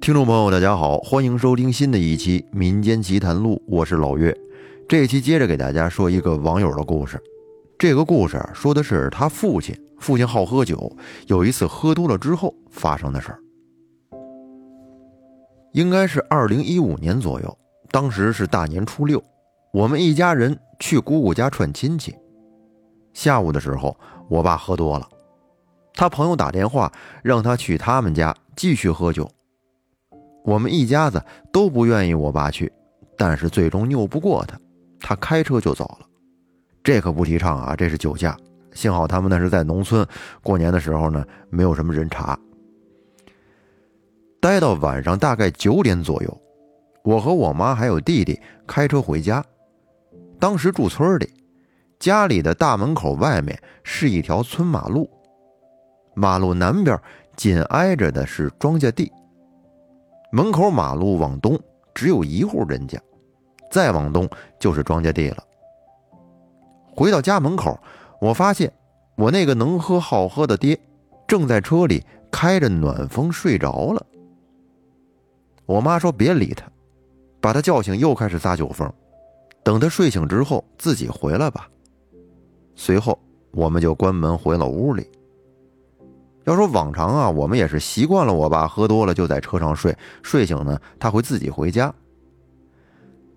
听众朋友，大家好，欢迎收听新的一期《民间奇谈录》，我是老岳。这一期接着给大家说一个网友的故事。这个故事说的是他父亲，父亲好喝酒，有一次喝多了之后发生的事儿。应该是二零一五年左右，当时是大年初六，我们一家人去姑姑家串亲戚。下午的时候，我爸喝多了。他朋友打电话让他去他们家继续喝酒，我们一家子都不愿意我爸去，但是最终拗不过他，他开车就走了。这可不提倡啊，这是酒驾。幸好他们那是在农村，过年的时候呢，没有什么人查。待到晚上大概九点左右，我和我妈还有弟弟开车回家。当时住村里，家里的大门口外面是一条村马路。马路南边紧挨着的是庄稼地，门口马路往东只有一户人家，再往东就是庄稼地了。回到家门口，我发现我那个能喝好喝的爹正在车里开着暖风睡着了。我妈说别理他，把他叫醒又开始撒酒疯，等他睡醒之后自己回来吧。随后我们就关门回了屋里。要说往常啊，我们也是习惯了，我爸喝多了就在车上睡，睡醒呢他会自己回家。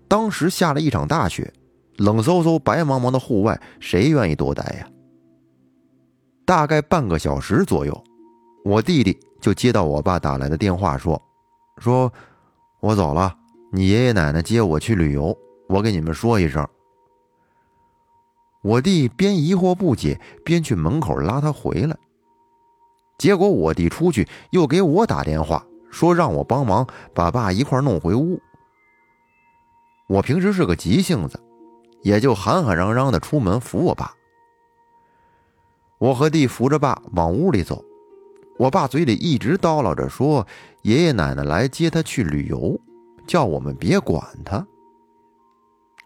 当时下了一场大雪，冷飕飕、白茫茫的户外，谁愿意多待呀？大概半个小时左右，我弟弟就接到我爸打来的电话，说：“说我走了，你爷爷奶奶接我去旅游，我给你们说一声。”我弟边疑惑不解，边去门口拉他回来。结果我弟出去又给我打电话，说让我帮忙把爸一块弄回屋。我平时是个急性子，也就喊喊嚷嚷的出门扶我爸。我和弟扶着爸往屋里走，我爸嘴里一直叨唠着说爷爷奶奶来接他去旅游，叫我们别管他。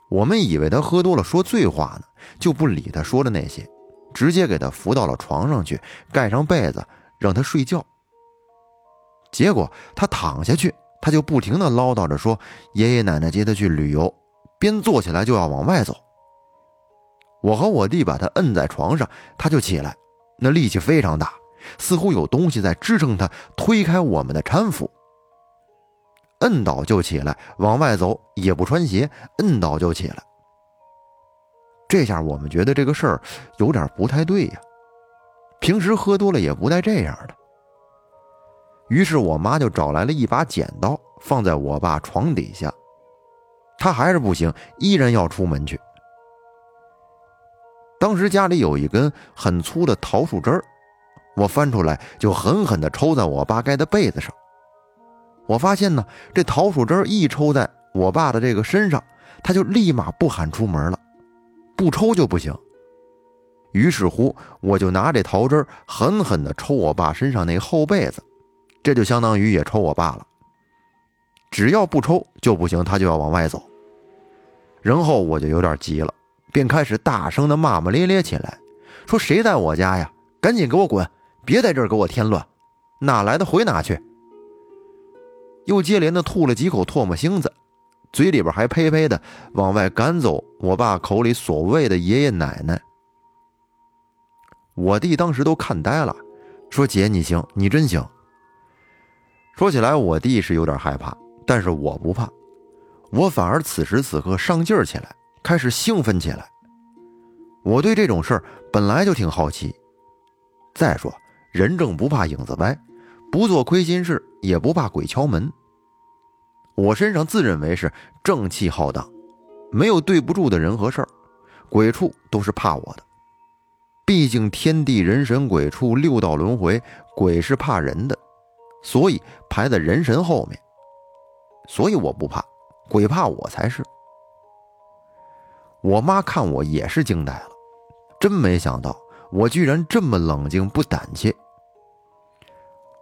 我们以为他喝多了说醉话呢，就不理他说的那些，直接给他扶到了床上去，盖上被子。让他睡觉，结果他躺下去，他就不停的唠叨着说：“爷爷奶奶接他去旅游。”边坐起来就要往外走。我和我弟把他摁在床上，他就起来，那力气非常大，似乎有东西在支撑他推开我们的搀扶。摁倒就起来，往外走也不穿鞋，摁倒就起来。这下我们觉得这个事儿有点不太对呀。平时喝多了也不带这样的。于是我妈就找来了一把剪刀，放在我爸床底下。他还是不行，依然要出门去。当时家里有一根很粗的桃树枝儿，我翻出来就狠狠地抽在我爸盖的被子上。我发现呢，这桃树枝儿一抽在我爸的这个身上，他就立马不喊出门了，不抽就不行。于是乎，我就拿这桃枝狠狠地抽我爸身上那厚被子，这就相当于也抽我爸了。只要不抽就不行，他就要往外走。然后我就有点急了，便开始大声地骂骂咧咧起来，说：“谁在我家呀？赶紧给我滚！别在这儿给我添乱！哪来的回哪去！”又接连的吐了几口唾沫星子，嘴里边还呸呸的往外赶走我爸口里所谓的爷爷奶奶。我弟当时都看呆了，说：“姐，你行，你真行。”说起来，我弟是有点害怕，但是我不怕，我反而此时此刻上劲儿起来，开始兴奋起来。我对这种事儿本来就挺好奇。再说，人正不怕影子歪，不做亏心事，也不怕鬼敲门。我身上自认为是正气浩荡，没有对不住的人和事儿，鬼畜都是怕我的。毕竟天地人神鬼畜六道轮回，鬼是怕人的，所以排在人神后面。所以我不怕，鬼怕我才是。我妈看我也是惊呆了，真没想到我居然这么冷静不胆怯。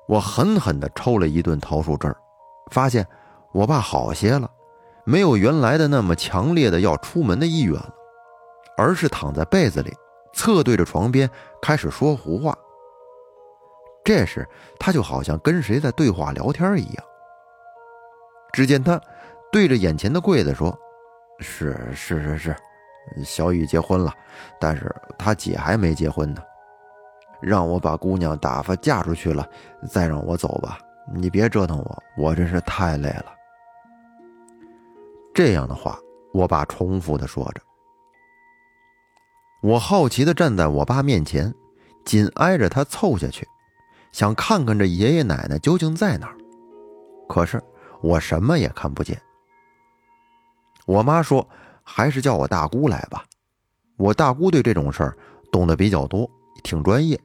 我狠狠地抽了一顿桃树枝儿，发现我爸好些了，没有原来的那么强烈的要出门的意愿了，而是躺在被子里。侧对着床边开始说胡话。这时他就好像跟谁在对话聊天一样。只见他对着眼前的柜子说：“是是是是，小雨结婚了，但是他姐还没结婚呢。让我把姑娘打发嫁出去了，再让我走吧。你别折腾我，我真是太累了。”这样的话，我爸重复的说着。我好奇的站在我爸面前，紧挨着他凑下去，想看看这爷爷奶奶究竟在哪儿。可是。我什么也看不见。我妈说：“还是叫我大姑来吧，我大姑对这种事儿懂得比较多，挺专业。”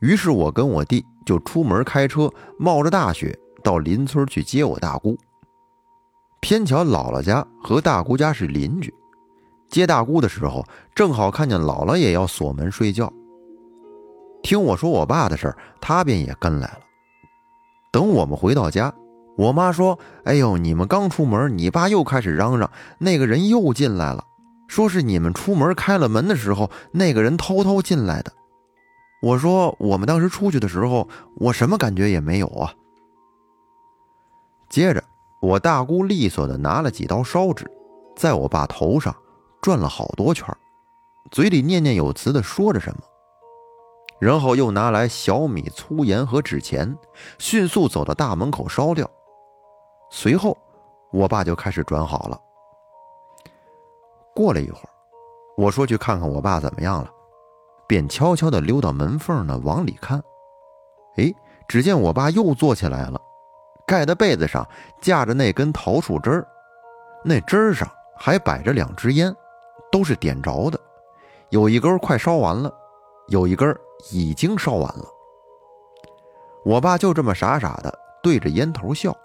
于是，我跟我弟就出门开车，冒着大雪到邻村去接我大姑。偏巧姥姥家和大姑家是邻居，接大姑的时候，正好看见姥姥也要锁门睡觉。听我说我爸的事儿，他便也跟来了。等我们回到家。我妈说：“哎呦，你们刚出门，你爸又开始嚷嚷，那个人又进来了，说是你们出门开了门的时候，那个人偷偷进来的。”我说：“我们当时出去的时候，我什么感觉也没有啊。”接着，我大姑利索的拿了几刀烧纸，在我爸头上转了好多圈，嘴里念念有词的说着什么。然后又拿来小米、粗盐和纸钱，迅速走到大门口烧掉。随后，我爸就开始转好了。过了一会儿，我说去看看我爸怎么样了，便悄悄地溜到门缝呢往里看。哎，只见我爸又坐起来了，盖的被子上架着那根桃树枝儿，那枝儿上还摆着两支烟，都是点着的，有一根快烧完了，有一根已经烧完了。我爸就这么傻傻的对着烟头笑。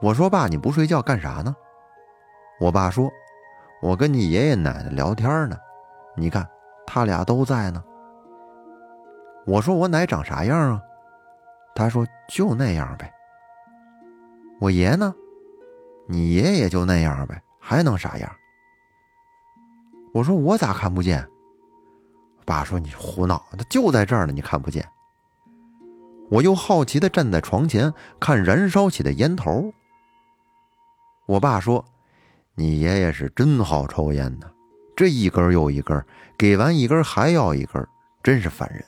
我说：“爸，你不睡觉干啥呢？”我爸说：“我跟你爷爷奶奶聊天呢，你看他俩都在呢。”我说：“我奶长啥样啊？”他说：“就那样呗。”我爷呢？你爷爷就那样呗，还能啥样？我说：“我咋看不见？”爸说：“你胡闹，他就在这儿呢，你看不见。”我又好奇的站在床前看燃烧起的烟头。我爸说：“你爷爷是真好抽烟呢，这一根又一根，给完一根还要一根，真是烦人。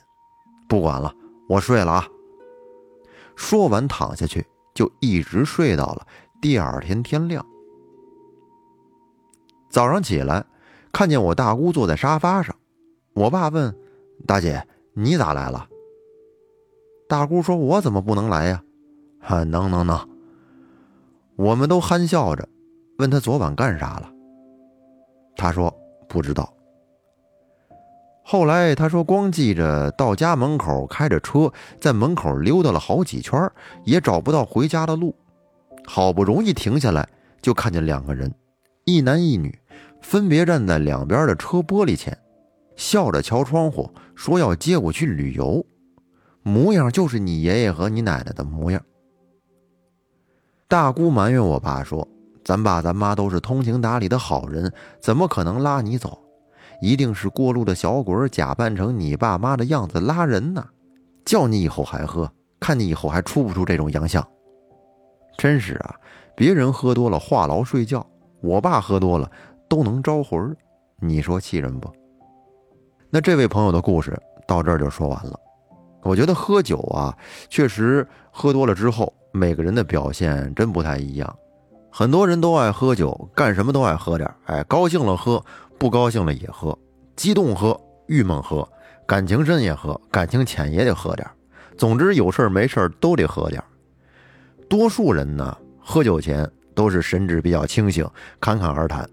不管了，我睡了啊。”说完躺下去，就一直睡到了第二天天亮。早上起来，看见我大姑坐在沙发上，我爸问：“大姐，你咋来了？”大姑说：“我怎么不能来呀？”“啊，能能能。”我们都憨笑着，问他昨晚干啥了。他说不知道。后来他说光记着到家门口开着车在门口溜达了好几圈，也找不到回家的路。好不容易停下来，就看见两个人，一男一女，分别站在两边的车玻璃前，笑着敲窗户，说要接我去旅游，模样就是你爷爷和你奶奶的模样。大姑埋怨我爸说：“咱爸咱妈都是通情达理的好人，怎么可能拉你走？一定是过路的小鬼假扮成你爸妈的样子拉人呢，叫你以后还喝，看你以后还出不出这种洋相。”真是啊，别人喝多了话痨睡觉，我爸喝多了都能招魂你说气人不？那这位朋友的故事到这儿就说完了。我觉得喝酒啊，确实喝多了之后。每个人的表现真不太一样，很多人都爱喝酒，干什么都爱喝点哎，高兴了喝，不高兴了也喝，激动喝，郁闷喝，感情深也喝，感情浅也得喝点总之有事没事都得喝点多数人呢，喝酒前都是神志比较清醒，侃侃而谈，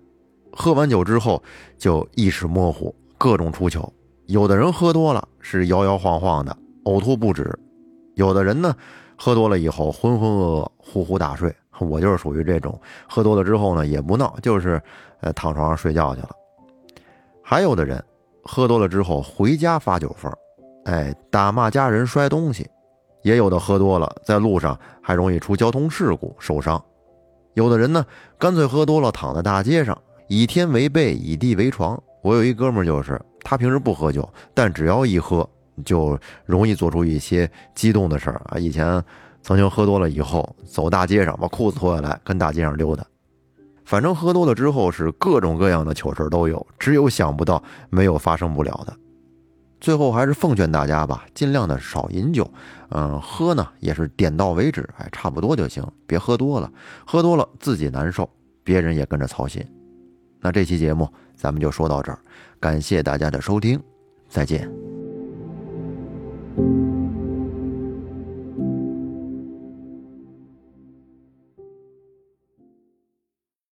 喝完酒之后就意识模糊，各种出糗。有的人喝多了是摇摇晃晃的，呕吐不止；有的人呢。喝多了以后浑浑噩噩、呼呼大睡，我就是属于这种。喝多了之后呢，也不闹，就是呃躺床上睡觉去了。还有的人喝多了之后回家发酒疯，哎，打骂家人、摔东西。也有的喝多了在路上还容易出交通事故受伤。有的人呢，干脆喝多了躺在大街上，以天为被，以地为床。我有一哥们儿就是，他平时不喝酒，但只要一喝，就容易做出一些激动的事儿啊。以前曾经喝多了以后，走大街上把裤子脱下来跟大街上溜达，反正喝多了之后是各种各样的糗事都有，只有想不到没有发生不了的。最后还是奉劝大家吧，尽量的少饮酒，嗯，喝呢也是点到为止，哎，差不多就行，别喝多了，喝多了自己难受，别人也跟着操心。那这期节目咱们就说到这儿，感谢大家的收听，再见。